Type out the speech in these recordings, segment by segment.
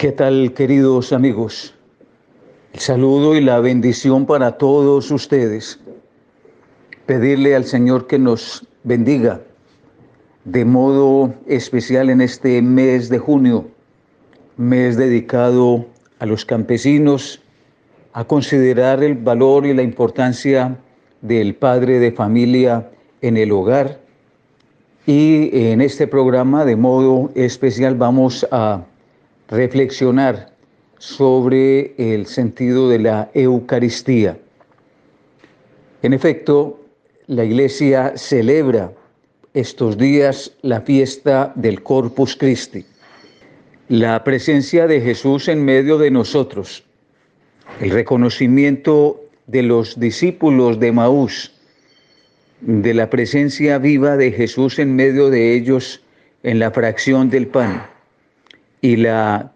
¿Qué tal, queridos amigos? El saludo y la bendición para todos ustedes. Pedirle al Señor que nos bendiga de modo especial en este mes de junio, mes dedicado a los campesinos, a considerar el valor y la importancia del padre de familia en el hogar. Y en este programa de modo especial vamos a reflexionar sobre el sentido de la Eucaristía. En efecto, la Iglesia celebra estos días la fiesta del Corpus Christi, la presencia de Jesús en medio de nosotros, el reconocimiento de los discípulos de Maús, de la presencia viva de Jesús en medio de ellos en la fracción del pan y la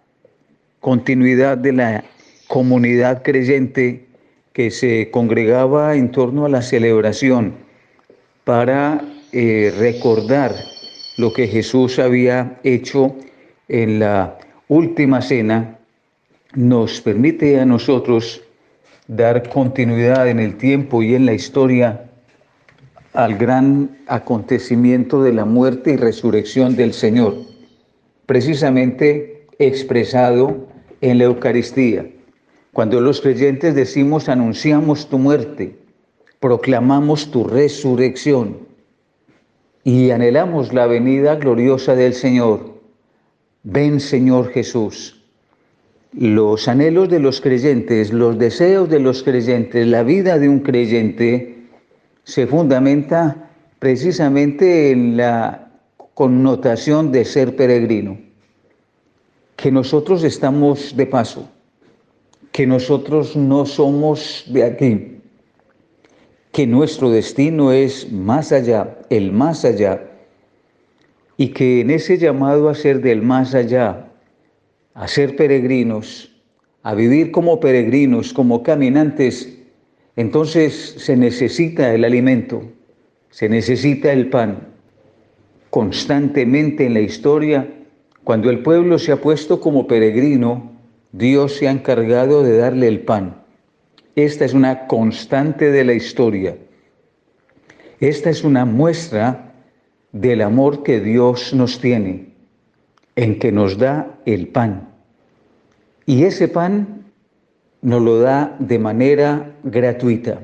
continuidad de la comunidad creyente que se congregaba en torno a la celebración para eh, recordar lo que Jesús había hecho en la última cena, nos permite a nosotros dar continuidad en el tiempo y en la historia al gran acontecimiento de la muerte y resurrección del Señor precisamente expresado en la Eucaristía. Cuando los creyentes decimos anunciamos tu muerte, proclamamos tu resurrección y anhelamos la venida gloriosa del Señor. Ven Señor Jesús. Los anhelos de los creyentes, los deseos de los creyentes, la vida de un creyente se fundamenta precisamente en la connotación de ser peregrino, que nosotros estamos de paso, que nosotros no somos de aquí, que nuestro destino es más allá, el más allá, y que en ese llamado a ser del más allá, a ser peregrinos, a vivir como peregrinos, como caminantes, entonces se necesita el alimento, se necesita el pan constantemente en la historia, cuando el pueblo se ha puesto como peregrino, Dios se ha encargado de darle el pan. Esta es una constante de la historia. Esta es una muestra del amor que Dios nos tiene, en que nos da el pan. Y ese pan nos lo da de manera gratuita,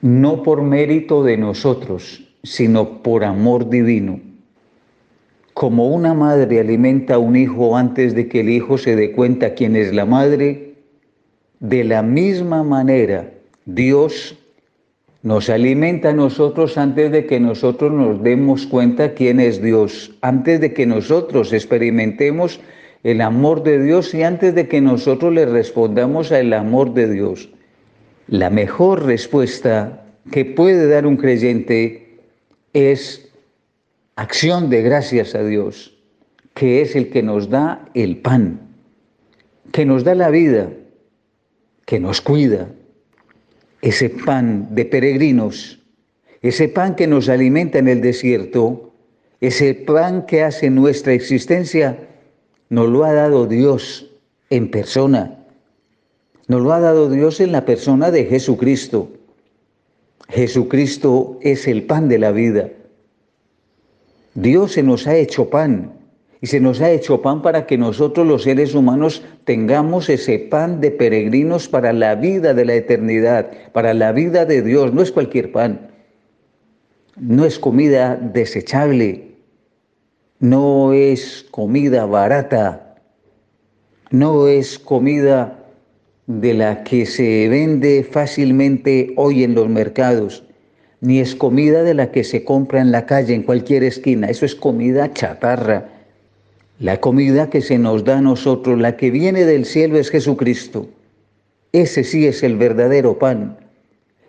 no por mérito de nosotros, sino por amor divino. Como una madre alimenta a un hijo antes de que el hijo se dé cuenta quién es la madre, de la misma manera Dios nos alimenta a nosotros antes de que nosotros nos demos cuenta quién es Dios, antes de que nosotros experimentemos el amor de Dios y antes de que nosotros le respondamos al amor de Dios. La mejor respuesta que puede dar un creyente es acción de gracias a Dios, que es el que nos da el pan, que nos da la vida, que nos cuida. Ese pan de peregrinos, ese pan que nos alimenta en el desierto, ese pan que hace nuestra existencia, nos lo ha dado Dios en persona. Nos lo ha dado Dios en la persona de Jesucristo. Jesucristo es el pan de la vida. Dios se nos ha hecho pan y se nos ha hecho pan para que nosotros los seres humanos tengamos ese pan de peregrinos para la vida de la eternidad, para la vida de Dios. No es cualquier pan, no es comida desechable, no es comida barata, no es comida de la que se vende fácilmente hoy en los mercados, ni es comida de la que se compra en la calle, en cualquier esquina, eso es comida chatarra. La comida que se nos da a nosotros, la que viene del cielo es Jesucristo. Ese sí es el verdadero pan.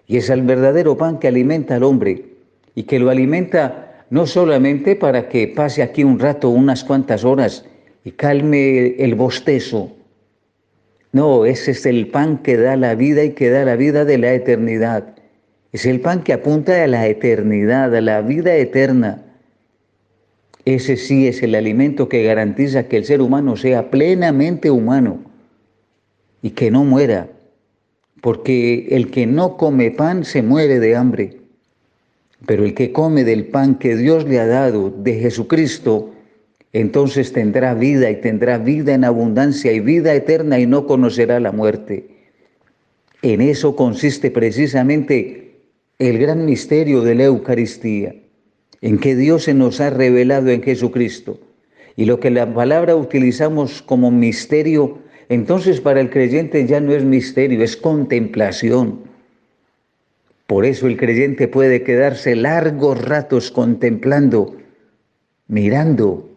Y es el verdadero pan que alimenta al hombre y que lo alimenta no solamente para que pase aquí un rato, unas cuantas horas y calme el bostezo, no, ese es el pan que da la vida y que da la vida de la eternidad. Es el pan que apunta a la eternidad, a la vida eterna. Ese sí es el alimento que garantiza que el ser humano sea plenamente humano y que no muera, porque el que no come pan se muere de hambre, pero el que come del pan que Dios le ha dado, de Jesucristo, entonces tendrá vida y tendrá vida en abundancia y vida eterna y no conocerá la muerte. En eso consiste precisamente el gran misterio de la Eucaristía, en que Dios se nos ha revelado en Jesucristo. Y lo que la palabra utilizamos como misterio, entonces para el creyente ya no es misterio, es contemplación. Por eso el creyente puede quedarse largos ratos contemplando, mirando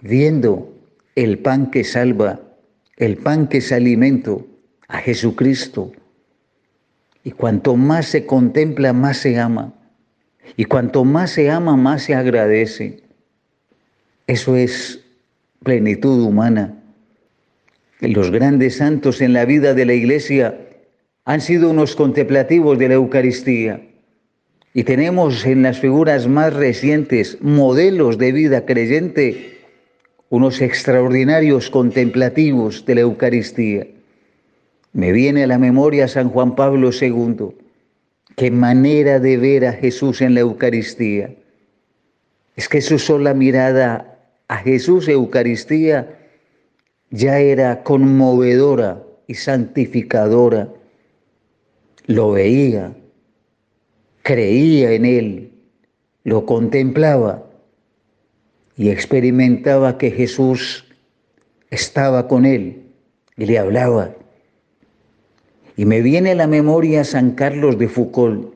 viendo el pan que salva, el pan que es alimento, a Jesucristo. Y cuanto más se contempla, más se ama. Y cuanto más se ama, más se agradece. Eso es plenitud humana. Los grandes santos en la vida de la iglesia han sido unos contemplativos de la Eucaristía. Y tenemos en las figuras más recientes modelos de vida creyente unos extraordinarios contemplativos de la Eucaristía. Me viene a la memoria San Juan Pablo II. Qué manera de ver a Jesús en la Eucaristía. Es que su sola mirada a Jesús Eucaristía ya era conmovedora y santificadora. Lo veía, creía en él, lo contemplaba y experimentaba que Jesús estaba con él y le hablaba. Y me viene a la memoria San Carlos de Foucault,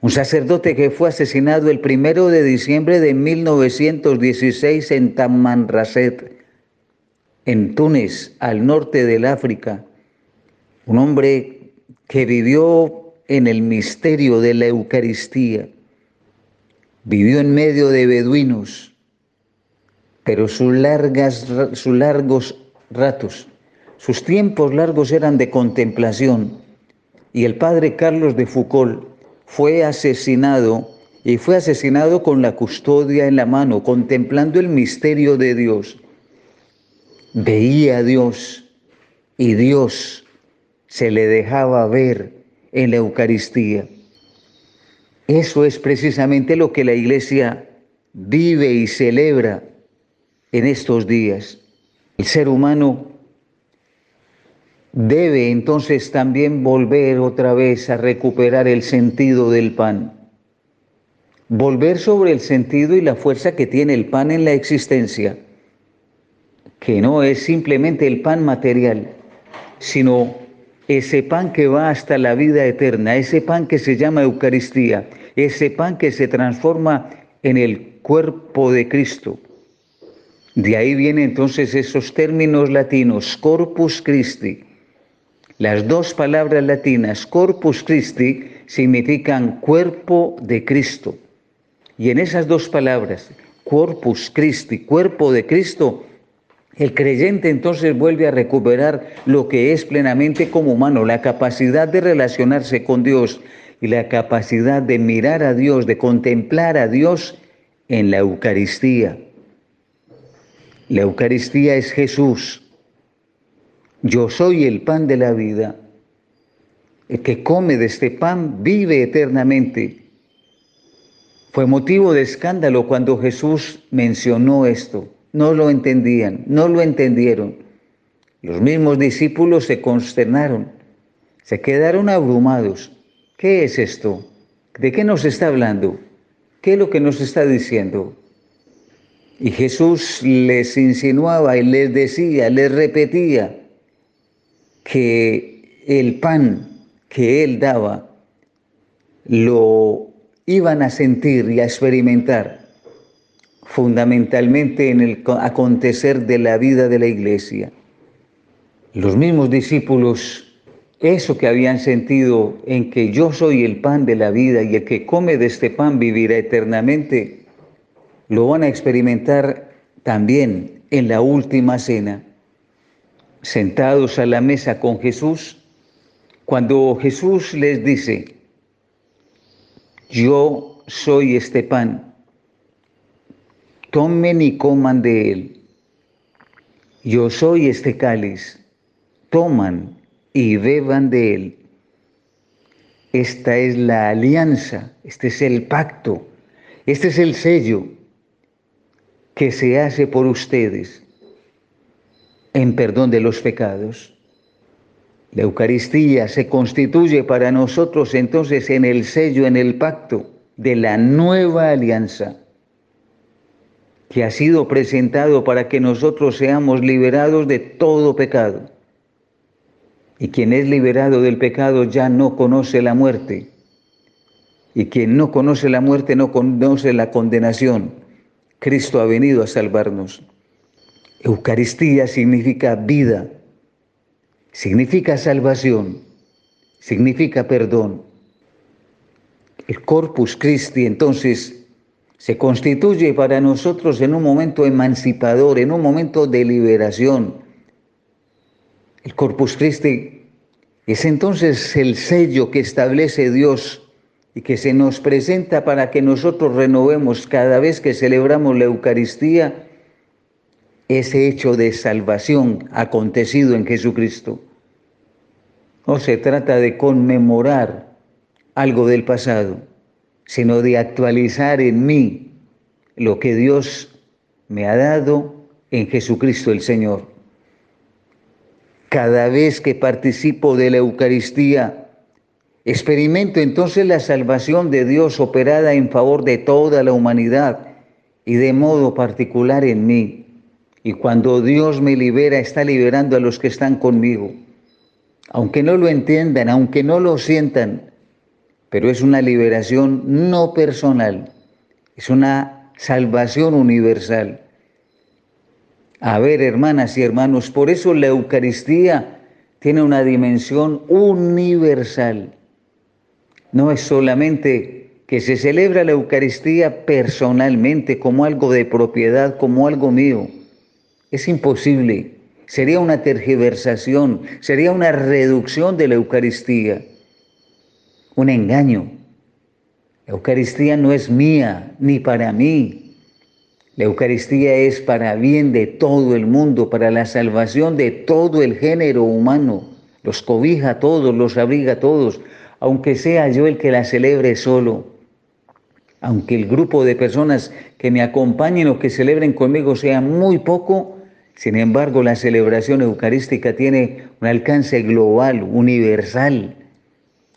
un sacerdote que fue asesinado el primero de diciembre de 1916 en Tamanrasset, en Túnez, al norte del África. Un hombre que vivió en el misterio de la Eucaristía, vivió en medio de beduinos, pero sus, largas, sus largos ratos, sus tiempos largos eran de contemplación. Y el padre Carlos de Foucault fue asesinado y fue asesinado con la custodia en la mano, contemplando el misterio de Dios. Veía a Dios y Dios se le dejaba ver en la Eucaristía. Eso es precisamente lo que la iglesia vive y celebra en estos días. El ser humano debe entonces también volver otra vez a recuperar el sentido del pan. Volver sobre el sentido y la fuerza que tiene el pan en la existencia, que no es simplemente el pan material, sino ese pan que va hasta la vida eterna, ese pan que se llama Eucaristía, ese pan que se transforma en el cuerpo de Cristo de ahí vienen entonces esos términos latinos, corpus Christi. Las dos palabras latinas, corpus Christi, significan cuerpo de Cristo. Y en esas dos palabras, corpus Christi, cuerpo de Cristo, el creyente entonces vuelve a recuperar lo que es plenamente como humano, la capacidad de relacionarse con Dios y la capacidad de mirar a Dios, de contemplar a Dios en la Eucaristía. La Eucaristía es Jesús. Yo soy el pan de la vida. El que come de este pan vive eternamente. Fue motivo de escándalo cuando Jesús mencionó esto. No lo entendían, no lo entendieron. Los mismos discípulos se consternaron, se quedaron abrumados. ¿Qué es esto? ¿De qué nos está hablando? ¿Qué es lo que nos está diciendo? Y Jesús les insinuaba y les decía, les repetía que el pan que él daba lo iban a sentir y a experimentar fundamentalmente en el acontecer de la vida de la iglesia. Los mismos discípulos, eso que habían sentido en que yo soy el pan de la vida y el que come de este pan vivirá eternamente, lo van a experimentar también en la última cena, sentados a la mesa con Jesús, cuando Jesús les dice, yo soy este pan tomen y coman de él. Yo soy este cáliz, toman y beban de él. Esta es la alianza, este es el pacto, este es el sello que se hace por ustedes en perdón de los pecados. La Eucaristía se constituye para nosotros entonces en el sello, en el pacto de la nueva alianza que ha sido presentado para que nosotros seamos liberados de todo pecado. Y quien es liberado del pecado ya no conoce la muerte. Y quien no conoce la muerte no conoce la condenación. Cristo ha venido a salvarnos. Eucaristía significa vida, significa salvación, significa perdón. El Corpus Christi entonces se constituye para nosotros en un momento emancipador, en un momento de liberación. El Corpus Christi es entonces el sello que establece Dios y que se nos presenta para que nosotros renovemos cada vez que celebramos la Eucaristía ese hecho de salvación acontecido en Jesucristo. No se trata de conmemorar algo del pasado, sino de actualizar en mí lo que Dios me ha dado en Jesucristo el Señor. Cada vez que participo de la Eucaristía, experimento entonces la salvación de Dios operada en favor de toda la humanidad y de modo particular en mí. Y cuando Dios me libera, está liberando a los que están conmigo. Aunque no lo entiendan, aunque no lo sientan, pero es una liberación no personal, es una salvación universal. A ver, hermanas y hermanos, por eso la Eucaristía tiene una dimensión universal. No es solamente que se celebra la Eucaristía personalmente como algo de propiedad, como algo mío es imposible. Sería una tergiversación, sería una reducción de la Eucaristía, un engaño. La Eucaristía no es mía ni para mí. La Eucaristía es para bien de todo el mundo, para la salvación de todo el género humano. Los cobija a todos, los abriga a todos, aunque sea yo el que la celebre solo. Aunque el grupo de personas que me acompañen o que celebren conmigo sea muy poco, sin embargo, la celebración eucarística tiene un alcance global, universal,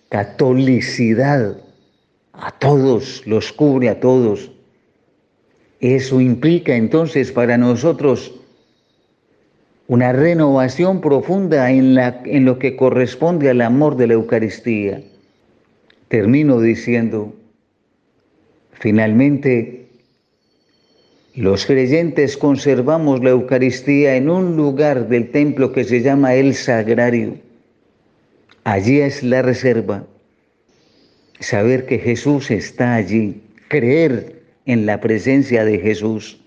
catolicidad, a todos, los cubre a todos. Eso implica entonces para nosotros una renovación profunda en, lo que corresponde al amor de la Eucaristía. Termino diciendo, finalmente, los creyentes conservamos la Eucaristía en un lugar del templo que se llama el sagrario. Allí es la reserva. Saber que Jesús está allí, creer en la presencia de Jesús,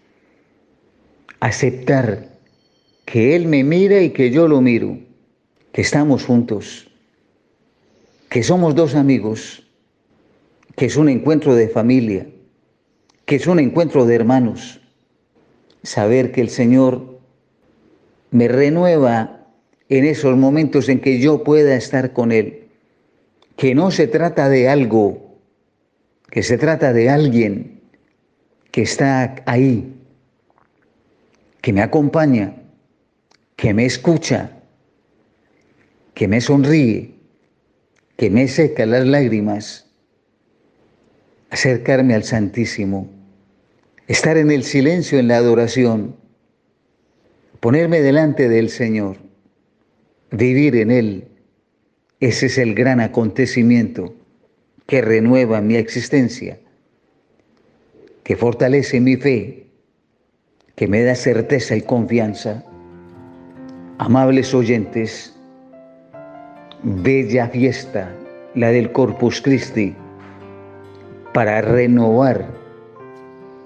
aceptar que Él me mira y que yo lo miro, que estamos juntos, que somos dos amigos, que es un encuentro de familia que es un encuentro de hermanos. Saber que el Señor me renueva en esos momentos en que yo pueda estar con Él. Que no se trata de algo, que se trata de alguien que está ahí, que me acompaña, que me escucha, que me sonríe, que me seca las lágrimas. Acercarme al Santísimo estar en el silencio, en la adoración, ponerme delante del Señor, vivir en Él. Ese es el gran acontecimiento que renueva mi existencia, que fortalece mi fe, que me da certeza y confianza. Amables oyentes, bella fiesta, la del Corpus Christi, para renovar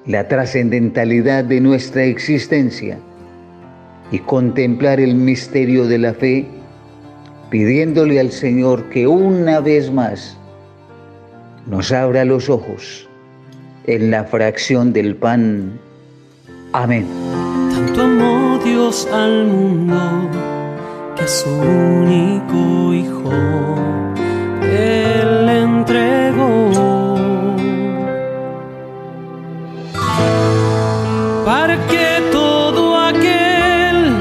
la trascendentalidad de nuestra existencia y contemplar el misterio de la fe, pidiéndole al Señor que una vez más nos abra los ojos en la fracción del pan Amén. Tanto amó Dios al mundo que su único Hijo Él entregó. Para que todo aquel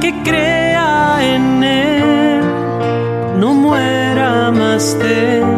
que crea en Él no muera más tenga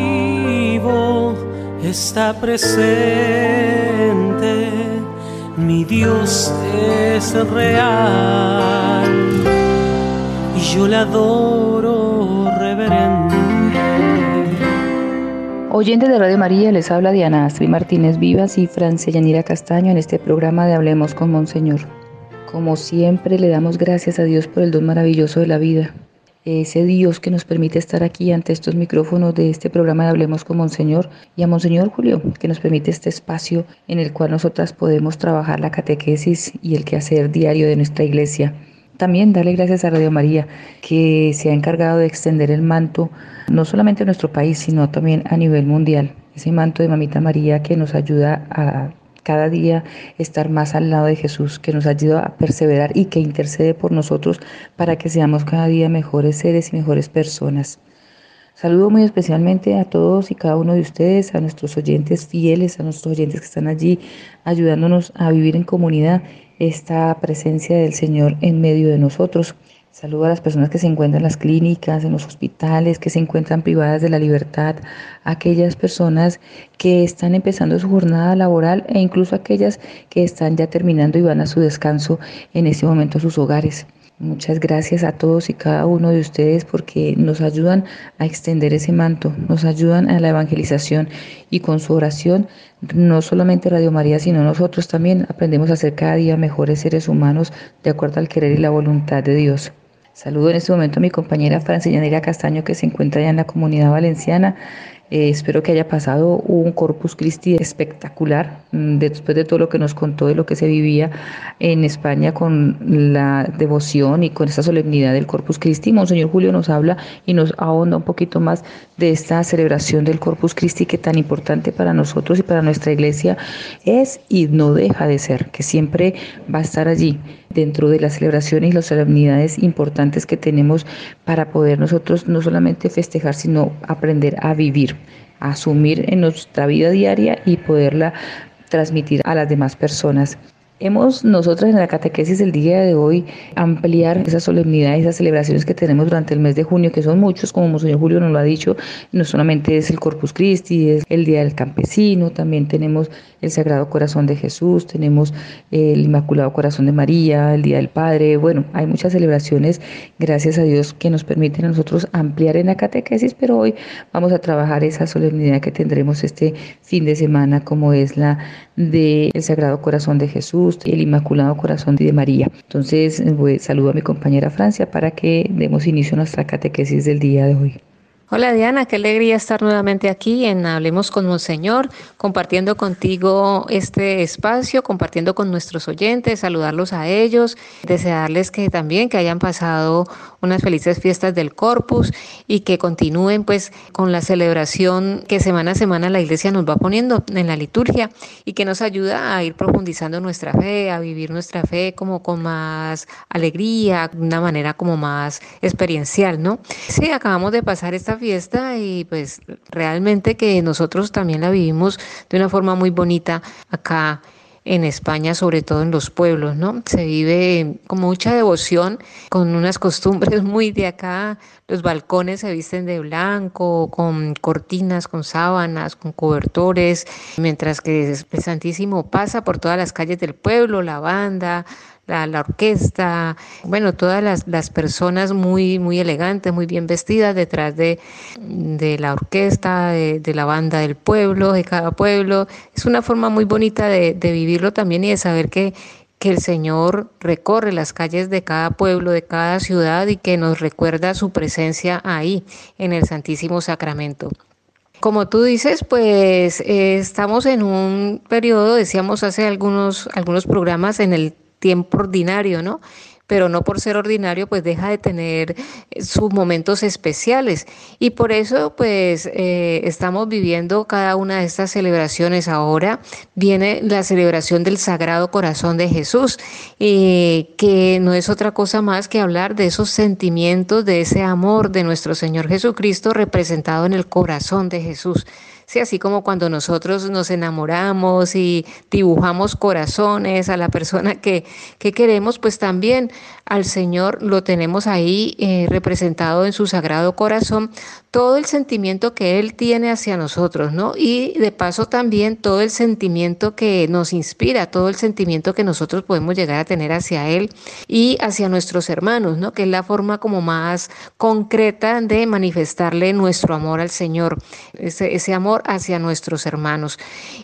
está presente, mi Dios es real y yo le adoro reverente. Oyentes de Radio María, les habla Diana Astrid Martínez Vivas y Francia Yanira Castaño en este programa de Hablemos con Monseñor. Como siempre, le damos gracias a Dios por el don maravilloso de la vida. Ese Dios que nos permite estar aquí ante estos micrófonos de este programa de Hablemos con Monseñor y a Monseñor Julio, que nos permite este espacio en el cual nosotras podemos trabajar la catequesis y el quehacer diario de nuestra iglesia. También darle gracias a Radio María, que se ha encargado de extender el manto no solamente en nuestro país, sino también a nivel mundial. Ese manto de Mamita María que nos ayuda a cada día estar más al lado de Jesús, que nos ayuda a perseverar y que intercede por nosotros para que seamos cada día mejores seres y mejores personas. Saludo muy especialmente a todos y cada uno de ustedes, a nuestros oyentes fieles, a nuestros oyentes que están allí ayudándonos a vivir en comunidad esta presencia del Señor en medio de nosotros. Saludo a las personas que se encuentran en las clínicas, en los hospitales, que se encuentran privadas de la libertad, aquellas personas que están empezando su jornada laboral e incluso aquellas que están ya terminando y van a su descanso en este momento a sus hogares. Muchas gracias a todos y cada uno de ustedes porque nos ayudan a extender ese manto, nos ayudan a la evangelización y con su oración, no solamente Radio María, sino nosotros también aprendemos a ser cada día mejores seres humanos de acuerdo al querer y la voluntad de Dios. Saludo en este momento a mi compañera Francia Castaño que se encuentra ya en la comunidad valenciana. Eh, espero que haya pasado un Corpus Christi espectacular mm, después de todo lo que nos contó de lo que se vivía en España con la devoción y con esta solemnidad del Corpus Christi. Monseñor Julio nos habla y nos ahonda un poquito más de esta celebración del Corpus Christi que tan importante para nosotros y para nuestra iglesia es y no deja de ser, que siempre va a estar allí dentro de las celebraciones y las solemnidades importantes que tenemos para poder nosotros no solamente festejar, sino aprender a vivir, a asumir en nuestra vida diaria y poderla transmitir a las demás personas. Hemos nosotras en la catequesis del día de hoy ampliar esas solemnidades, esas celebraciones que tenemos durante el mes de junio, que son muchos, como Monseñor Julio nos lo ha dicho, no solamente es el Corpus Christi, es el Día del Campesino, también tenemos el Sagrado Corazón de Jesús, tenemos el Inmaculado Corazón de María, el Día del Padre, bueno, hay muchas celebraciones, gracias a Dios, que nos permiten a nosotros ampliar en la catequesis, pero hoy vamos a trabajar esa solemnidad que tendremos este fin de semana, como es la del Sagrado Corazón de Jesús el Inmaculado Corazón de María. Entonces, pues, saludo a mi compañera Francia para que demos inicio a nuestra catequesis del día de hoy. Hola Diana, qué alegría estar nuevamente aquí en Hablemos con Monseñor, compartiendo contigo este espacio, compartiendo con nuestros oyentes, saludarlos a ellos, desearles que también que hayan pasado unas felices fiestas del Corpus y que continúen pues con la celebración que semana a semana la iglesia nos va poniendo en la liturgia y que nos ayuda a ir profundizando nuestra fe, a vivir nuestra fe como con más alegría, de una manera como más experiencial, ¿no? Sí, acabamos de pasar esta fiesta y pues realmente que nosotros también la vivimos de una forma muy bonita acá en España, sobre todo en los pueblos, ¿no? Se vive con mucha devoción, con unas costumbres muy de acá. Los balcones se visten de blanco, con cortinas, con sábanas, con cobertores, mientras que el Santísimo pasa por todas las calles del pueblo, la banda, la, orquesta, bueno, todas las, las, personas muy, muy elegantes, muy bien vestidas detrás de, de la orquesta, de, la banda del pueblo, de cada pueblo. Es una forma muy bonita de, de vivirlo también y de saber que que el Señor recorre las calles de cada pueblo, de cada ciudad y que nos recuerda su presencia ahí, en el Santísimo Sacramento. Como tú dices, pues eh, estamos en un periodo, decíamos hace algunos, algunos programas, en el tiempo ordinario, ¿no? pero no por ser ordinario, pues deja de tener eh, sus momentos especiales. Y por eso, pues, eh, estamos viviendo cada una de estas celebraciones. Ahora viene la celebración del Sagrado Corazón de Jesús, que no es otra cosa más que hablar de esos sentimientos, de ese amor de nuestro Señor Jesucristo representado en el corazón de Jesús. Sí, así como cuando nosotros nos enamoramos y dibujamos corazones a la persona que, que queremos, pues también al Señor lo tenemos ahí eh, representado en su sagrado corazón, todo el sentimiento que Él tiene hacia nosotros, ¿no? Y de paso también todo el sentimiento que nos inspira, todo el sentimiento que nosotros podemos llegar a tener hacia Él y hacia nuestros hermanos, ¿no? Que es la forma como más concreta de manifestarle nuestro amor al Señor, ese, ese amor hacia nuestros hermanos.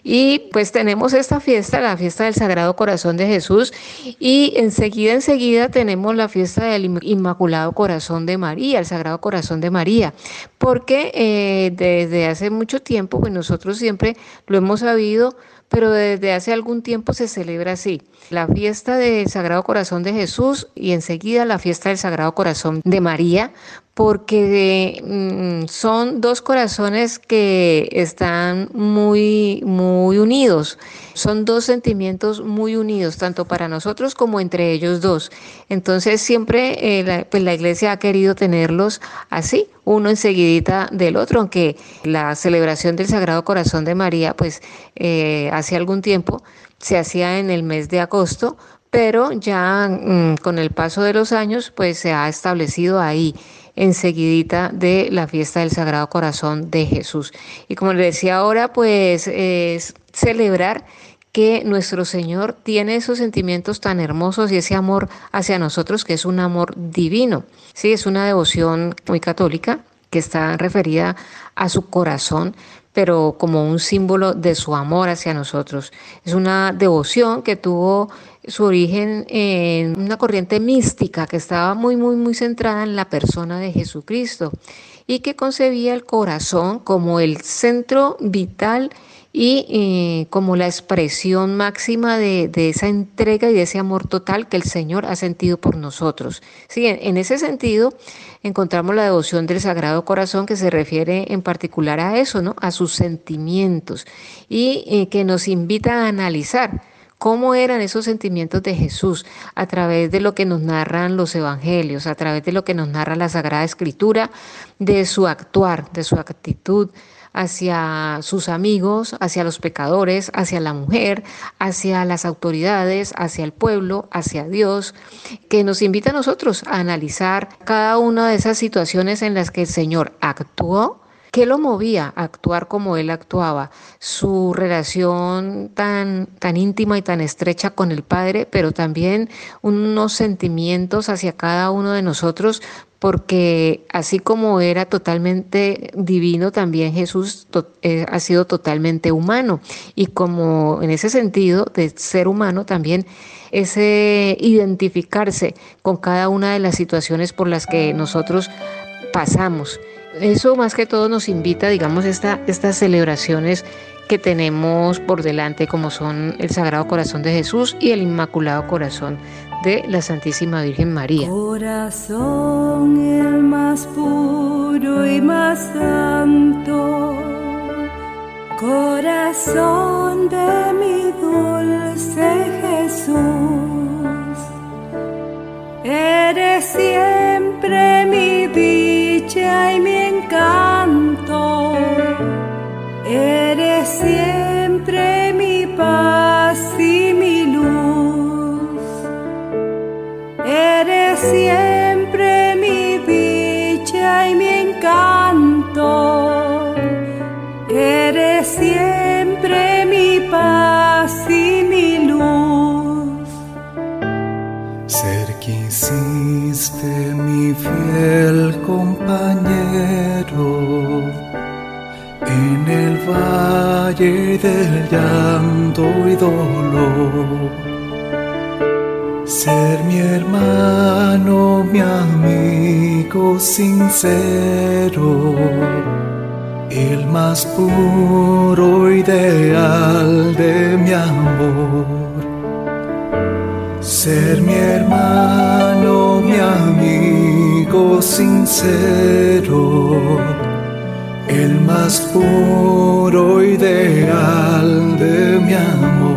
Y pues tenemos esta fiesta, la fiesta del Sagrado Corazón de Jesús, y enseguida, enseguida tenemos la fiesta del Inmaculado Corazón de María, el Sagrado Corazón de María porque eh, desde hace mucho tiempo, pues nosotros siempre lo hemos sabido, pero desde hace algún tiempo se celebra así. La fiesta del Sagrado Corazón de Jesús y enseguida la fiesta del Sagrado Corazón de María, porque mm, son dos corazones que están muy, muy unidos. Son dos sentimientos muy unidos, tanto para nosotros como entre ellos dos. Entonces siempre eh, la, pues la iglesia ha querido tenerlos así, uno enseguidita del otro, aunque la celebración del Sagrado Corazón de María, pues eh, hace algún tiempo se hacía en el mes de agosto, pero ya mm, con el paso de los años, pues se ha establecido ahí enseguidita de la fiesta del Sagrado Corazón de Jesús. Y como le decía ahora, pues es celebrar que nuestro Señor tiene esos sentimientos tan hermosos y ese amor hacia nosotros que es un amor divino. Sí, es una devoción muy católica que está referida a su corazón, pero como un símbolo de su amor hacia nosotros. Es una devoción que tuvo su origen en una corriente mística que estaba muy, muy, muy centrada en la persona de Jesucristo y que concebía el corazón como el centro vital y eh, como la expresión máxima de, esa entrega y de ese amor total que el Señor ha sentido por nosotros. Sí, en, ese sentido encontramos la devoción del Sagrado Corazón que se refiere en particular a eso, ¿no? a sus sentimientos y eh, que nos invita a analizar cómo eran esos sentimientos de Jesús a través de lo que nos narran los evangelios, a través de lo que nos narra la Sagrada Escritura, de su actuar, de su actitud hacia sus amigos, hacia los pecadores, hacia la mujer, hacia las autoridades, hacia el pueblo, hacia Dios, que nos invita a nosotros a analizar cada una de esas situaciones en las que el Señor actuó ¿Qué lo movía a actuar como él actuaba? Su relación tan, tan íntima y tan estrecha con el Padre, pero también unos sentimientos hacia cada uno de nosotros, porque así como era totalmente divino, también Jesús eh, ha sido totalmente humano. Y como en ese sentido de ser humano también ese identificarse con cada una de las situaciones por las que nosotros pasamos eso más que todo nos invita, digamos, esta, estas celebraciones que tenemos por delante, como son el Sagrado Corazón de Jesús y el Inmaculado Corazón de la Santísima Virgen María. Corazón el más puro y más santo, corazón de mi dulce Jesús, eres siempre mi dicha y mi encanto, eres siempre fiel compañero en el valle del llanto y dolor. Ser mi hermano, mi amigo sincero, el más puro ideal de mi amor. Ser mi hermano, mi amigo sincero, el más puro ideal de mi amor.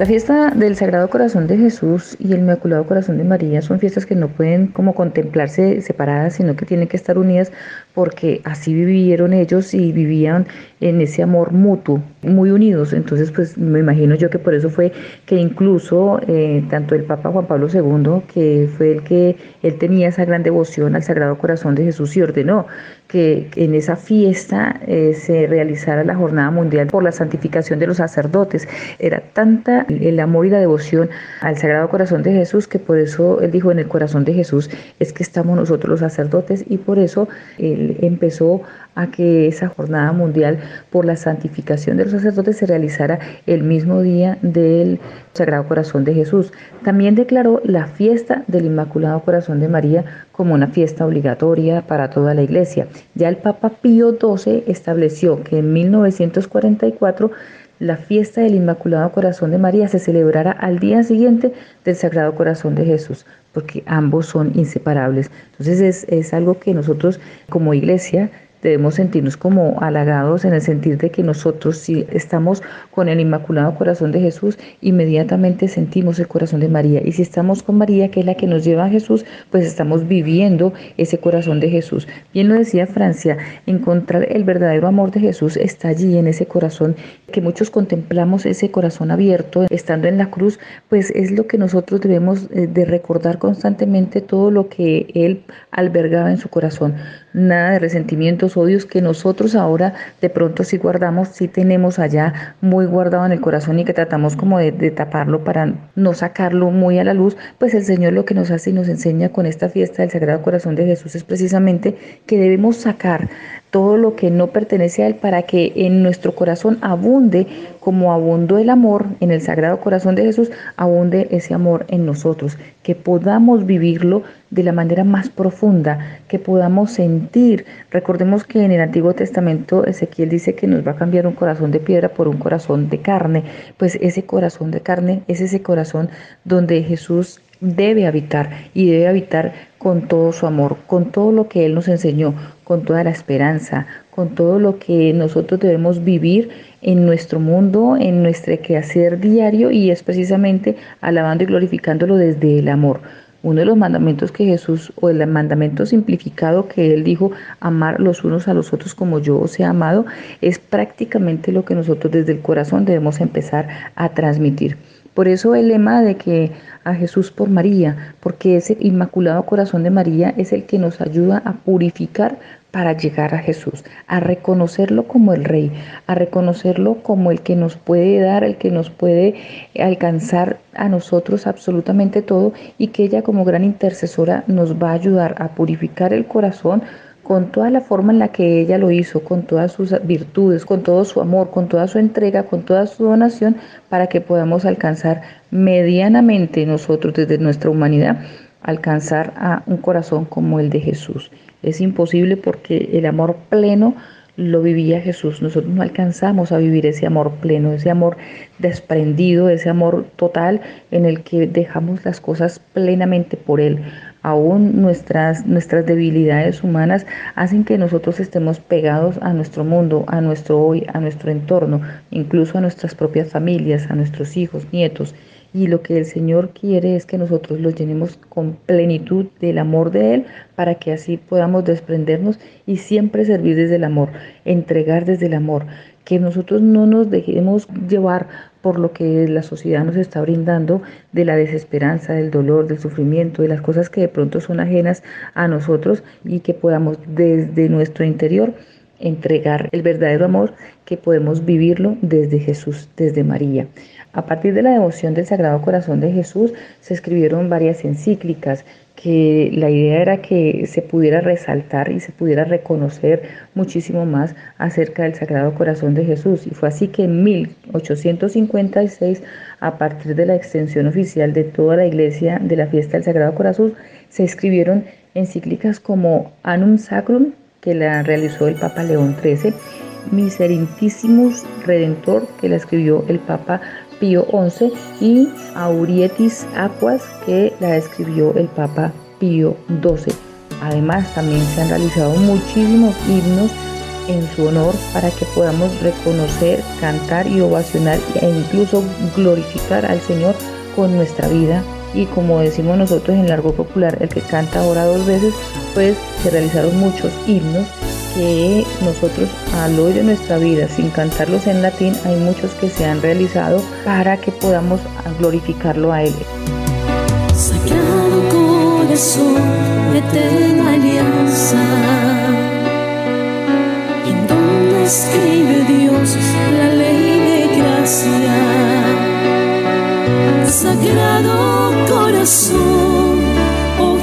La fiesta del Sagrado Corazón de Jesús y el Inmaculado Corazón de María son fiestas que no pueden como contemplarse separadas, sino que tienen que estar unidas porque así vivieron ellos y vivían en ese amor mutuo, muy unidos. Entonces, pues me imagino yo que por eso fue que incluso eh, tanto el Papa Juan Pablo II, que fue el que él tenía esa gran devoción al Sagrado Corazón de Jesús y ordenó que en esa fiesta eh, se realizara la Jornada Mundial por la santificación de los sacerdotes. Era tanta el amor y la devoción al Sagrado Corazón de Jesús que por eso él dijo en el corazón de Jesús es que estamos nosotros los sacerdotes y por eso empezó a que esa jornada mundial por la santificación de los sacerdotes se realizara el mismo día del Sagrado Corazón de Jesús. También declaró la fiesta del Inmaculado Corazón de María como una fiesta obligatoria para toda la iglesia. Ya el Papa Pío XII estableció que en 1944 la fiesta del Inmaculado Corazón de María se celebrará al día siguiente del Sagrado Corazón de Jesús, porque ambos son inseparables. Entonces es, es algo que nosotros como iglesia debemos sentirnos como halagados en el sentido de que nosotros si estamos con el Inmaculado Corazón de Jesús, inmediatamente sentimos el corazón de María. Y si estamos con María, que es la que nos lleva a Jesús, pues estamos viviendo ese corazón de Jesús. Bien lo decía Francia, encontrar el verdadero amor de Jesús está allí en ese corazón, que muchos contemplamos ese corazón abierto, estando en la cruz, pues es lo que nosotros debemos eh, de recordar constantemente todo lo que Él albergaba en su corazón. Nada de resentimientos, odios que nosotros ahora de pronto sí guardamos, sí tenemos allá muy guardado en el corazón y que tratamos como de, de taparlo para no sacarlo muy a la luz, pues el Señor lo que nos hace y nos enseña con esta fiesta del Sagrado Corazón de Jesús es precisamente que debemos sacar todo lo que no pertenece a Él para que en nuestro corazón abunde como abundó el amor en el Sagrado Corazón de Jesús, abunde ese amor en nosotros, que podamos vivirlo de la manera más profunda, que podamos sentir. Recordemos que en el Antiguo Testamento Ezequiel dice que nos va a cambiar un corazón de piedra por un corazón de carne, pues ese corazón de carne es ese corazón donde Jesús debe habitar y debe habitar con todo su amor, con todo lo que Él nos enseñó, con toda la esperanza, con todo lo que nosotros debemos vivir en nuestro mundo, en nuestro quehacer diario y es precisamente alabando y glorificándolo desde el amor. Uno de los mandamientos que Jesús, o el mandamiento simplificado que Él dijo, amar los unos a los otros como yo os he amado, es prácticamente lo que nosotros desde el corazón debemos empezar a transmitir. Por eso el lema de que a Jesús por María, porque ese inmaculado corazón de María es el que nos ayuda a purificar para llegar a Jesús, a reconocerlo como el Rey, a reconocerlo como el que nos puede dar, el que nos puede alcanzar a nosotros absolutamente todo y que ella como gran intercesora nos va a ayudar a purificar el corazón con toda la forma en la que ella lo hizo, con todas sus virtudes, con todo su amor, con toda su entrega, con toda su donación, para que podamos alcanzar medianamente nosotros desde nuestra humanidad, alcanzar a un corazón como el de Jesús. Es imposible porque el amor pleno lo vivía Jesús. Nosotros no alcanzamos a vivir ese amor pleno, ese amor desprendido, ese amor total en el que dejamos las cosas plenamente por Él. Aún nuestras, nuestras debilidades humanas hacen que nosotros estemos pegados a nuestro mundo, a nuestro hoy, a nuestro entorno, incluso a nuestras propias familias, a nuestros hijos, nietos. Y lo que el Señor quiere es que nosotros los llenemos con plenitud del amor de Él para que así podamos desprendernos y siempre servir desde el amor, entregar desde el amor. Que nosotros no nos dejemos llevar por lo que la sociedad nos está brindando de la desesperanza, del dolor, del sufrimiento, de las cosas que de pronto son ajenas a nosotros y que podamos desde nuestro interior entregar el verdadero amor que podemos vivirlo desde Jesús, desde María. A partir de la devoción del Sagrado Corazón de Jesús se escribieron varias encíclicas que la idea era que se pudiera resaltar y se pudiera reconocer muchísimo más acerca del Sagrado Corazón de Jesús. Y fue así que en 1856, a partir de la extensión oficial de toda la iglesia de la fiesta del Sagrado Corazón, se escribieron encíclicas como Anum Sacrum, que la realizó el Papa León XIII, Miserentissimus Redentor, que la escribió el Papa Pío XI, y Aurietis Aquas, que la escribió el Papa Pío XII. Además, también se han realizado muchísimos himnos en su honor para que podamos reconocer, cantar y ovacionar e incluso glorificar al Señor con nuestra vida. Y como decimos nosotros en largo popular, el que canta ora dos veces, pues se realizaron muchos himnos que nosotros al hoy de nuestra vida, sin cantarlos en latín, hay muchos que se han realizado para que podamos glorificarlo a Él. Sagrado corazón, eterna alianza, en donde escribe Dios la ley de gracia. Sagrado corazón, oh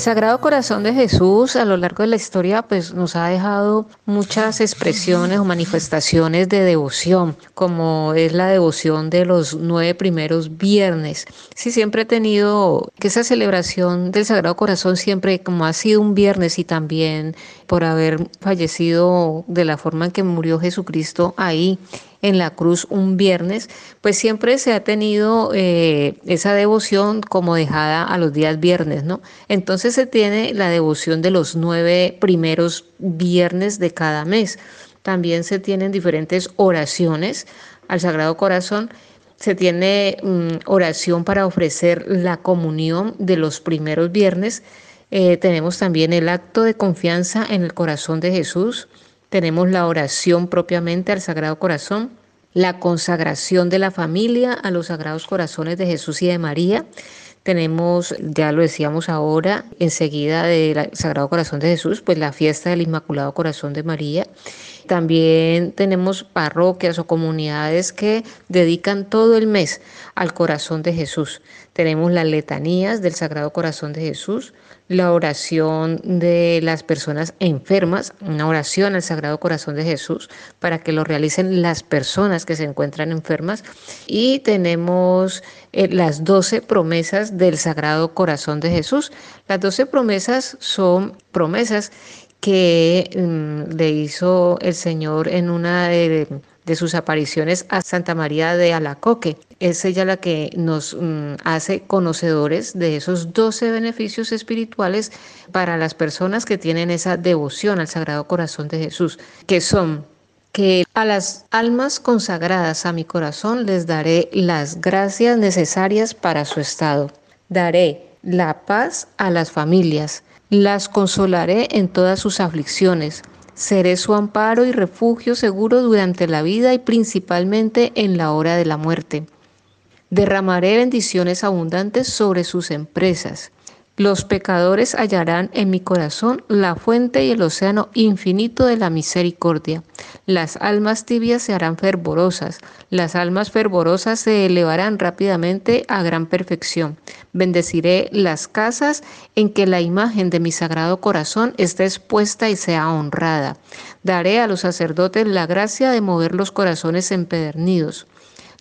El Sagrado Corazón de Jesús a lo largo de la historia pues nos ha dejado muchas expresiones o manifestaciones de devoción, como es la devoción de los nueve primeros viernes. Sí, siempre he tenido que esa celebración del Sagrado Corazón siempre como ha sido un viernes y también por haber fallecido de la forma en que murió Jesucristo ahí en la cruz un viernes, pues siempre se ha tenido eh, esa devoción como dejada a los días viernes, ¿no? Entonces se tiene la devoción de los nueve primeros viernes de cada mes. También se tienen diferentes oraciones al Sagrado Corazón. Se tiene mm, oración para ofrecer la comunión de los primeros viernes. Eh, tenemos también el acto de confianza en el corazón de Jesús. Tenemos la oración propiamente al Sagrado Corazón, la consagración de la familia a los Sagrados Corazones de Jesús y de María. Tenemos, ya lo decíamos ahora, enseguida del Sagrado Corazón de Jesús, pues la fiesta del Inmaculado Corazón de María. También tenemos parroquias o comunidades que dedican todo el mes al corazón de Jesús. Tenemos las letanías del Sagrado Corazón de Jesús, la oración de las personas enfermas, una oración al Sagrado Corazón de Jesús para que lo realicen las personas que se encuentran enfermas. Y tenemos eh, las doce promesas del Sagrado Corazón de Jesús. Las doce promesas son promesas que mm, le hizo el Señor en una de, de, sus apariciones a Santa María de Alacoque. Es ella la que nos mm, hace conocedores de esos 12 beneficios espirituales para las personas que tienen esa devoción al Sagrado Corazón de Jesús, que son que a las almas consagradas a mi corazón les daré las gracias necesarias para su estado. Daré la paz a las familias las consolaré en todas sus aflicciones. Seré su amparo y refugio seguro durante la vida y principalmente en la hora de la muerte. Derramaré bendiciones abundantes sobre sus empresas. Los pecadores hallarán en mi corazón la fuente y el océano infinito de la misericordia. Las almas tibias se harán fervorosas, las almas fervorosas se elevarán rápidamente a gran perfección. Bendeciré las casas en que la imagen de mi sagrado corazón esté expuesta y sea honrada. Daré a los sacerdotes la gracia de mover los corazones empedernidos.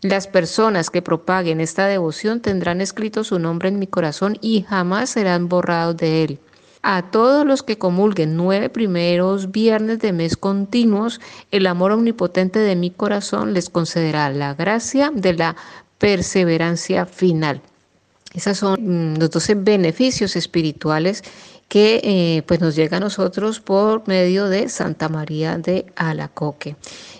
Las personas que propaguen esta devoción tendrán escrito su nombre en mi corazón y jamás serán borrados de él. A todos los que comulguen nueve primeros viernes de mes continuos, el amor omnipotente de mi corazón les concederá la gracia de la perseverancia final. Esos son mm, los doce beneficios espirituales que eh, pues nos llega a nosotros por medio de Santa María de Alacoque.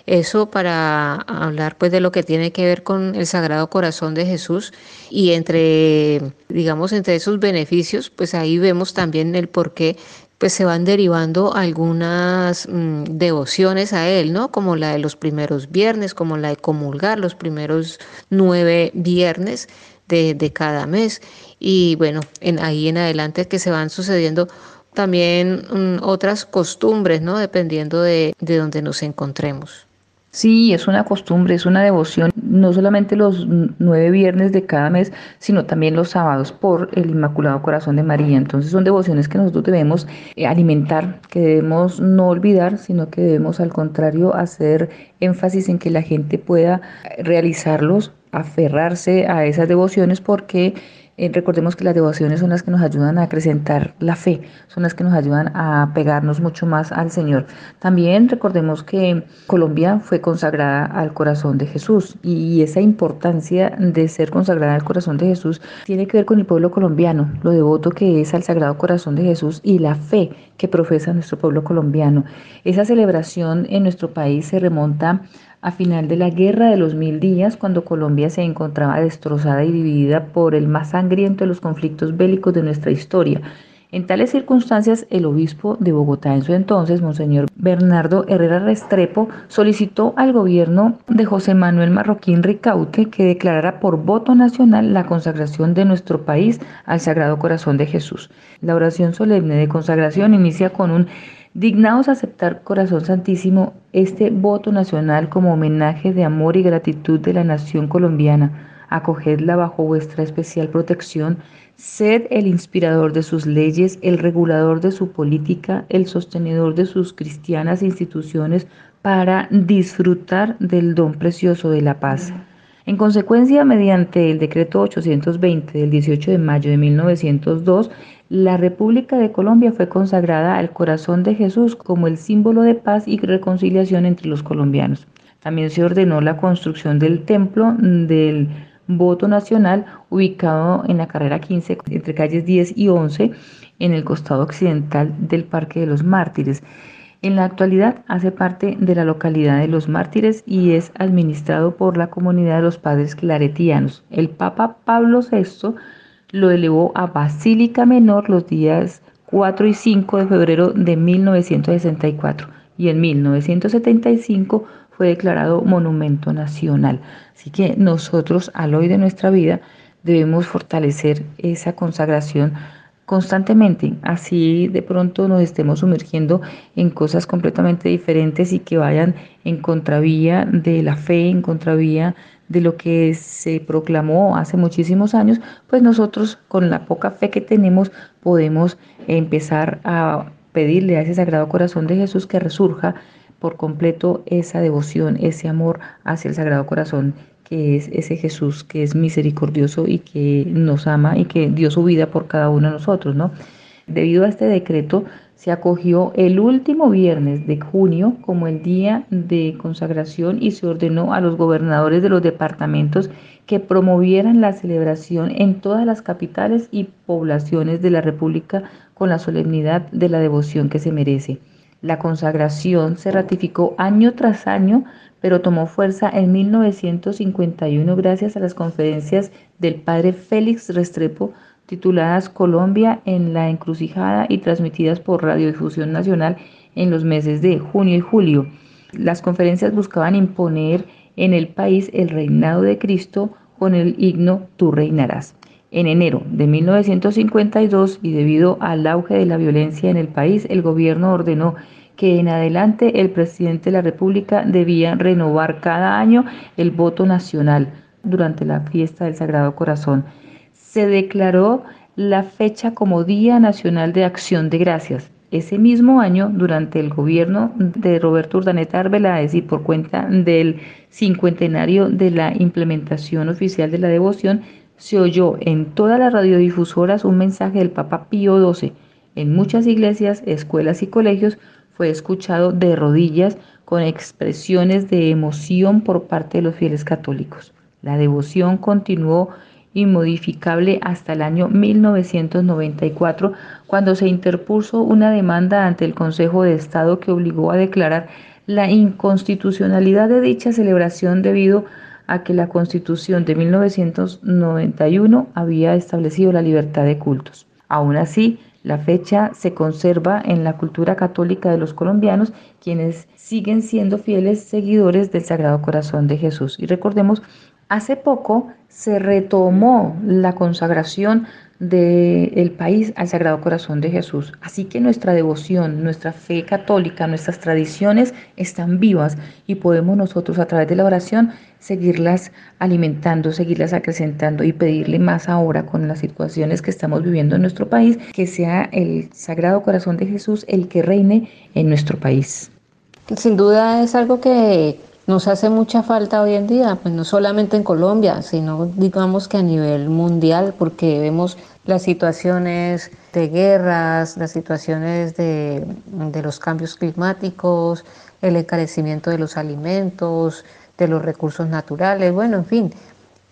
Eso para hablar pues de lo que tiene que ver con el Sagrado Corazón de Jesús y entre, digamos, entre esos beneficios, pues ahí vemos también el por qué pues se van derivando algunas mm, devociones a él, ¿no? Como la de los primeros viernes, como la de comulgar los primeros nueve viernes de, de cada mes y bueno, en, ahí en adelante que se van sucediendo también mm, otras costumbres, ¿no? Dependiendo de, de donde nos encontremos. Sí, es una costumbre, es una devoción, no solamente los nueve viernes de cada mes, sino también los sábados por el Inmaculado Corazón de María. Entonces son devociones que nosotros debemos eh, alimentar, que debemos no olvidar, sino que debemos al contrario hacer énfasis en que la gente pueda realizarlos, aferrarse a esas devociones porque eh, recordemos que las devociones son las que nos ayudan a acrecentar la fe, son las que nos ayudan a pegarnos mucho más al Señor. También recordemos que Colombia fue consagrada al corazón de Jesús y esa importancia de ser consagrada al corazón de Jesús tiene que ver con el pueblo colombiano, lo devoto que es al Sagrado Corazón de Jesús y la fe que profesa nuestro pueblo colombiano. Esa celebración en nuestro país se remonta a final de la Guerra de los Mil Días, cuando Colombia se encontraba destrozada y dividida por el más sangriento de los conflictos bélicos de nuestra historia. En tales circunstancias, el obispo de Bogotá en su entonces, Monseñor Bernardo Herrera Restrepo, solicitó al gobierno de José Manuel Marroquín Ricaute que declarara por voto nacional la consagración de nuestro país al Sagrado Corazón de Jesús. La oración solemne de consagración inicia con un Dignaos aceptar, Corazón Santísimo, este voto nacional como homenaje de amor y gratitud de la nación colombiana. Acogedla bajo vuestra especial protección. Sed el inspirador de sus leyes, el regulador de su política, el sostenedor de sus cristianas instituciones para disfrutar del don precioso de la paz. En consecuencia, mediante el decreto 820 del 18 de mayo de 1902, la República de Colombia fue consagrada al corazón de Jesús como el símbolo de paz y reconciliación entre los colombianos. También se ordenó la construcción del templo del voto nacional ubicado en la carrera 15 entre calles 10 y 11 en el costado occidental del Parque de los Mártires. En la actualidad hace parte de la localidad de los Mártires y es administrado por la comunidad de los padres claretianos. El Papa Pablo VI lo elevó a Basílica Menor los días 4 y 5 de febrero de 1964 y en 1975 fue declarado monumento nacional. Así que nosotros al hoy de nuestra vida debemos fortalecer esa consagración constantemente, así de pronto nos estemos sumergiendo en cosas completamente diferentes y que vayan en contravía de la fe, en contravía de lo que se proclamó hace muchísimos años, pues nosotros con la poca fe que tenemos podemos empezar a pedirle a ese Sagrado Corazón de Jesús que resurja por completo esa devoción, ese amor hacia el Sagrado Corazón que es ese Jesús que es misericordioso y que nos ama y que dio su vida por cada uno de nosotros, ¿no? Debido a este decreto, se acogió el último viernes de junio como el día de consagración y se ordenó a los gobernadores de los departamentos que promovieran la celebración en todas las capitales y poblaciones de la República con la solemnidad de la devoción que se merece. La consagración se ratificó año tras año, pero tomó fuerza en 1951 gracias a las conferencias del padre Félix Restrepo tituladas Colombia en la encrucijada y transmitidas por Radiodifusión Nacional en los meses de junio y julio. Las conferencias buscaban imponer en el país el reinado de Cristo con el himno Tú reinarás. En enero de 1952 y debido al auge de la violencia en el país, el gobierno ordenó que en adelante el presidente de la República debía renovar cada año el voto nacional durante la fiesta del Sagrado Corazón. Se declaró la fecha como Día Nacional de Acción de Gracias. Ese mismo año, durante el gobierno de Roberto Urdaneta Arbeláez y por cuenta del cincuentenario de la implementación oficial de la devoción, se oyó en todas las radiodifusoras un mensaje del Papa Pío XII. En muchas iglesias, escuelas y colegios fue escuchado de rodillas con expresiones de emoción por parte de los fieles católicos. La devoción continuó inmodificable hasta el año 1994, cuando se interpuso una demanda ante el Consejo de Estado que obligó a declarar la inconstitucionalidad de dicha celebración debido a que la Constitución de 1991 había establecido la libertad de cultos. Aún así, la fecha se conserva en la cultura católica de los colombianos, quienes siguen siendo fieles seguidores del Sagrado Corazón de Jesús. Y recordemos, hace poco se retomó la consagración del país al Sagrado Corazón de Jesús. Así que nuestra devoción, nuestra fe católica, nuestras tradiciones están vivas y podemos nosotros a través de la oración seguirlas alimentando, seguirlas acrecentando y pedirle más ahora con las situaciones que estamos viviendo en nuestro país, que sea el Sagrado Corazón de Jesús el que reine en nuestro país. Sin duda es algo que nos hace mucha falta hoy en día, pues no solamente en Colombia, sino digamos que a nivel mundial, porque vemos las situaciones de guerras, las situaciones de, de los cambios climáticos, el encarecimiento de los alimentos, de los recursos naturales, bueno, en fin,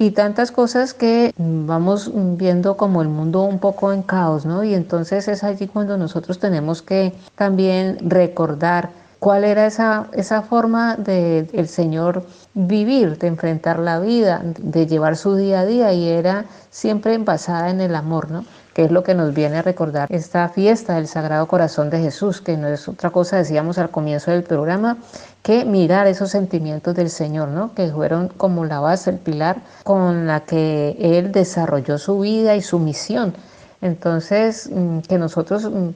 y tantas cosas que vamos viendo como el mundo un poco en caos, ¿no? Y entonces es allí cuando nosotros tenemos que también recordar cuál era esa, esa forma de el Señor vivir, de enfrentar la vida, de llevar su día a día y era siempre basada en el amor, ¿no? que es lo que nos viene a recordar esta fiesta del Sagrado Corazón de Jesús, que no es otra cosa, decíamos al comienzo del programa, que mirar esos sentimientos del Señor, ¿no? que fueron como la base, el pilar con la que Él desarrolló su vida y su misión. Entonces, mm, que nosotros mm,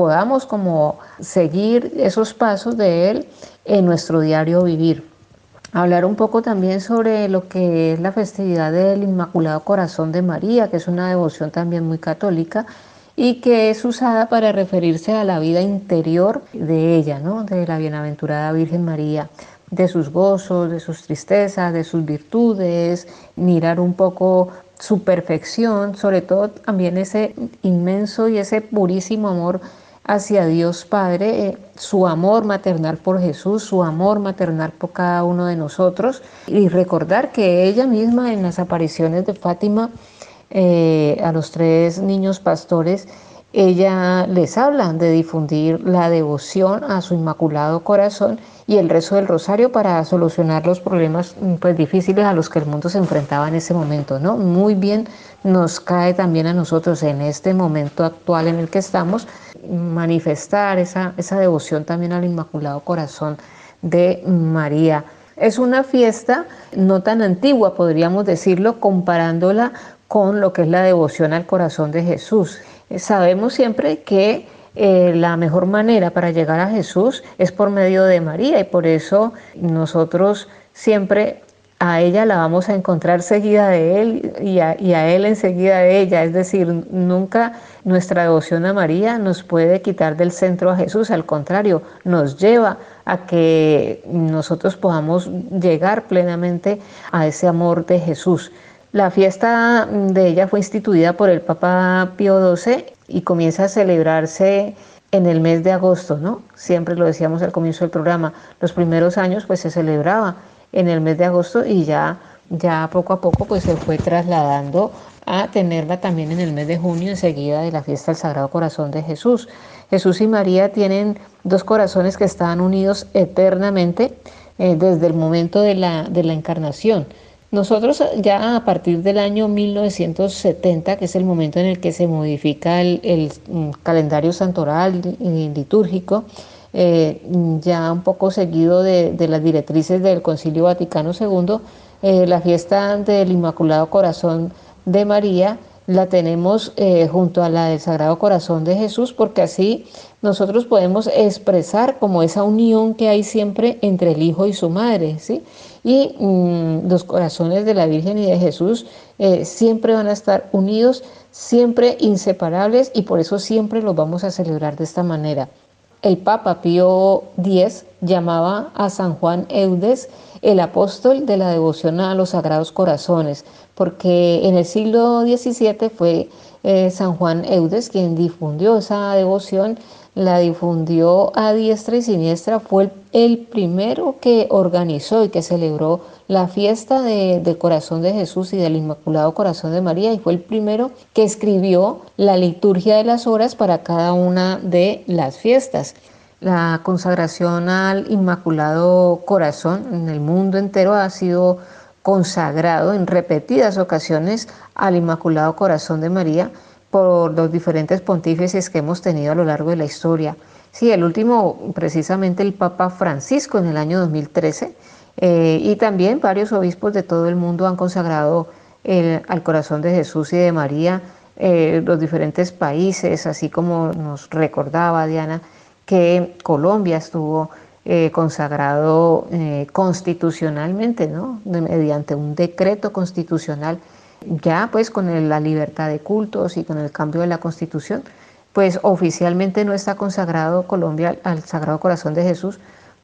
podamos como seguir esos pasos de Él en nuestro diario vivir. Hablar un poco también sobre lo que es la festividad del Inmaculado Corazón de María, que es una devoción también muy católica y que es usada para referirse a la vida interior de ella, ¿no? de la bienaventurada Virgen María, de sus gozos, de sus tristezas, de sus virtudes, mirar un poco su perfección, sobre todo también ese inmenso y ese purísimo amor hacia Dios Padre, eh, su amor maternal por Jesús, su amor maternal por cada uno de nosotros y recordar que ella misma en las apariciones de Fátima eh, a los tres niños pastores, ella les habla de difundir la devoción a su inmaculado corazón y el rezo del rosario para solucionar los problemas mm, pues, difíciles a los que el mundo se enfrentaba en ese momento. ¿no? Muy bien nos cae también a nosotros en este momento actual en el que estamos manifestar esa, esa devoción también al Inmaculado Corazón de María. Es una fiesta no tan antigua, podríamos decirlo, comparándola con lo que es la devoción al corazón de Jesús. Sabemos siempre que eh, la mejor manera para llegar a Jesús es por medio de María y por eso nosotros siempre a ella la vamos a encontrar seguida de Él y a, y a, Él enseguida de ella. Es decir, nunca nuestra devoción a María nos puede quitar del centro a Jesús, al contrario, nos lleva a que nosotros podamos llegar plenamente a ese amor de Jesús. La fiesta de ella fue instituida por el Papa Pío XII y comienza a celebrarse en el mes de agosto, ¿no? Siempre lo decíamos al comienzo del programa. Los primeros años pues se celebraba en el mes de agosto y ya, ya poco a poco pues se fue trasladando a tenerla también en el mes de junio enseguida de la fiesta del Sagrado Corazón de Jesús. Jesús y María tienen dos corazones que están unidos eternamente eh, desde el momento de la, de la encarnación. Nosotros ya a partir del año 1970, que es el momento en el que se modifica el, mm, calendario santoral litúrgico, eh, ya un poco seguido de, las directrices del Concilio Vaticano II, eh, la fiesta del Inmaculado Corazón de María la tenemos eh, junto a la del Sagrado Corazón de Jesús, porque así nosotros podemos expresar como esa unión que hay siempre entre el Hijo y su Madre, ¿sí? Y mm, los corazones de la Virgen y de Jesús eh, siempre van a estar unidos, siempre inseparables, y por eso siempre los vamos a celebrar de esta manera. El Papa Pío X llamaba a San Juan Eudes el apóstol de la devoción a los sagrados corazones, porque en el siglo XVII fue eh, San Juan Eudes quien difundió esa devoción, la difundió a diestra y siniestra, fue el, primero que organizó y que celebró la fiesta del corazón de Jesús y del Inmaculado Corazón de María y fue el primero que escribió la liturgia de las horas para cada una de las fiestas. La consagración al Inmaculado Corazón en el mundo entero ha sido consagrado en repetidas ocasiones al Inmaculado Corazón de María por los diferentes pontífices que hemos tenido a lo largo de la historia. Sí, el último, precisamente el Papa Francisco en el año 2013, eh, y también varios obispos de todo el mundo han consagrado al corazón de Jesús y de María eh, los diferentes países, así como nos recordaba Diana que Colombia estuvo eh, consagrado constitucionalmente, ¿no? mediante un decreto constitucional, ya pues con la libertad de cultos y con el cambio de la constitución, pues oficialmente no está consagrado Colombia al Sagrado Corazón de Jesús,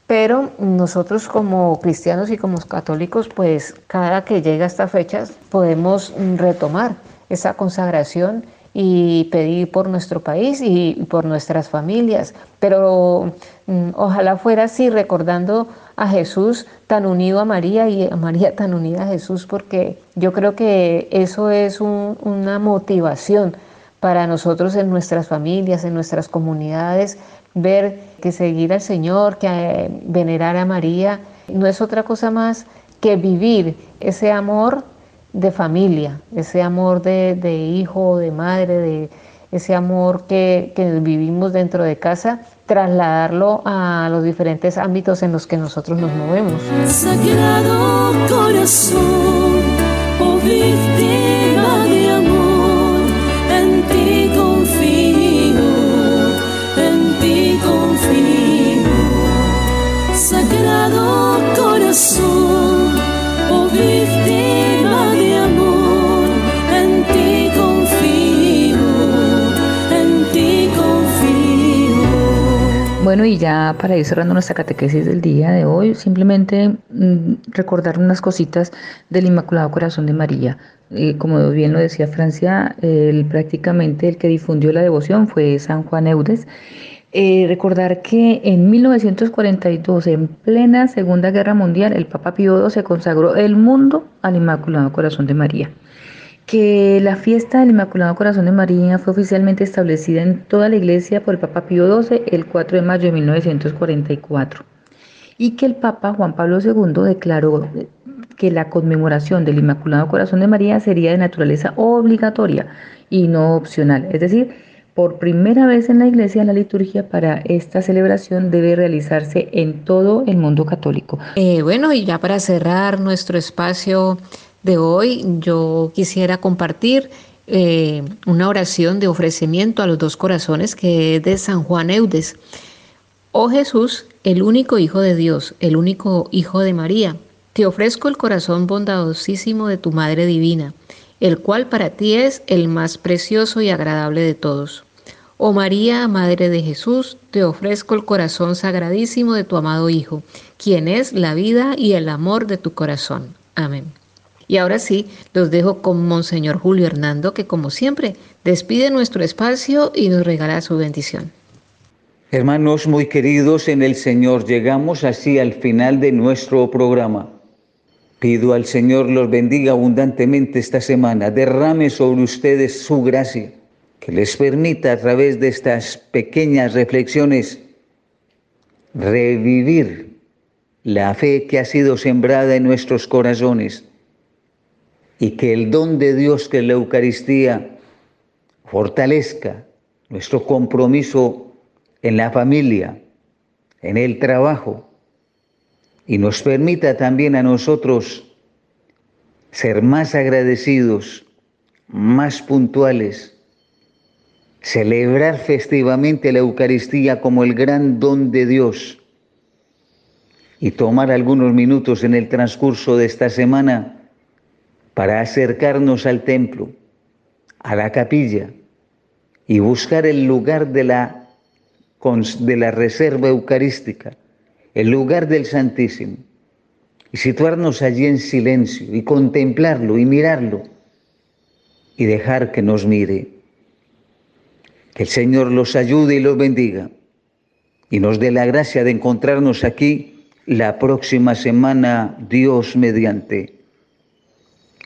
pero nosotros como cristianos y como católicos, pues cada que llega esta fecha podemos retomar esa consagración y pedir por nuestro país y por nuestras familias. Pero mm, ojalá fuera así, recordando a Jesús tan unido a María y a María tan unida a Jesús, porque yo creo que eso es una motivación para nosotros en nuestras familias, en nuestras comunidades, ver que seguir al Señor, que eh, venerar a María, no es otra cosa más que vivir ese amor de familia, ese amor de, de hijo, de madre, de ese amor que, que, vivimos dentro de casa, trasladarlo a los diferentes ámbitos en los que nosotros nos movemos. Sagrado corazón, oh Bueno, y ya para ir cerrando nuestra catequesis del día de hoy, simplemente mm, recordar unas cositas del Inmaculado Corazón de María. Eh, como bien lo decía Francia, prácticamente el que difundió la devoción fue San Juan Eudes. Eh, recordar que en 1942, en plena Segunda Guerra Mundial, el Papa Pío XII consagró el mundo al Inmaculado Corazón de María. Que la fiesta del Inmaculado Corazón de María fue oficialmente establecida en toda la iglesia por el Papa Pío XII el 4 de mayo de 1944. Y que el Papa Juan Pablo II declaró que la conmemoración del Inmaculado Corazón de María sería de naturaleza obligatoria y no opcional. Es decir, por primera vez en la iglesia la liturgia para esta celebración debe realizarse en todo el mundo católico. Eh, bueno, y ya para cerrar nuestro espacio de hoy, yo quisiera compartir eh, una oración de ofrecimiento a los dos corazones que es de San Juan Eudes. Oh Jesús, el único Hijo de Dios, el único Hijo de María, te ofrezco el corazón bondadosísimo de tu Madre Divina, el cual para ti es el más precioso y agradable de todos. Oh María, Madre de Jesús, te ofrezco el corazón sagradísimo de tu amado Hijo, quien es la vida y el amor de tu corazón. Amén. Y ahora sí, los dejo con Monseñor Julio Hernando, que como siempre despide nuestro espacio y nos regala su bendición. Hermanos muy queridos en el Señor, llegamos así al final de nuestro programa. Pido al Señor los bendiga abundantemente esta semana, derrame sobre ustedes su gracia que les permita a través de estas pequeñas reflexiones revivir la fe que ha sido sembrada en nuestros corazones y que el don de Dios que es la Eucaristía fortalezca nuestro compromiso en la familia, en el trabajo y nos permita también a nosotros ser más agradecidos más puntuales. Celebrar festivamente la Eucaristía como el gran don de Dios y tomar algunos minutos en el transcurso de esta semana para acercarnos al templo, a la capilla y buscar el lugar de la, de la reserva eucarística, el lugar del Santísimo, y situarnos allí en silencio y contemplarlo y mirarlo y dejar que nos mire. Que el Señor los ayude y los bendiga y nos dé la gracia de encontrarnos aquí la próxima semana, Dios mediante.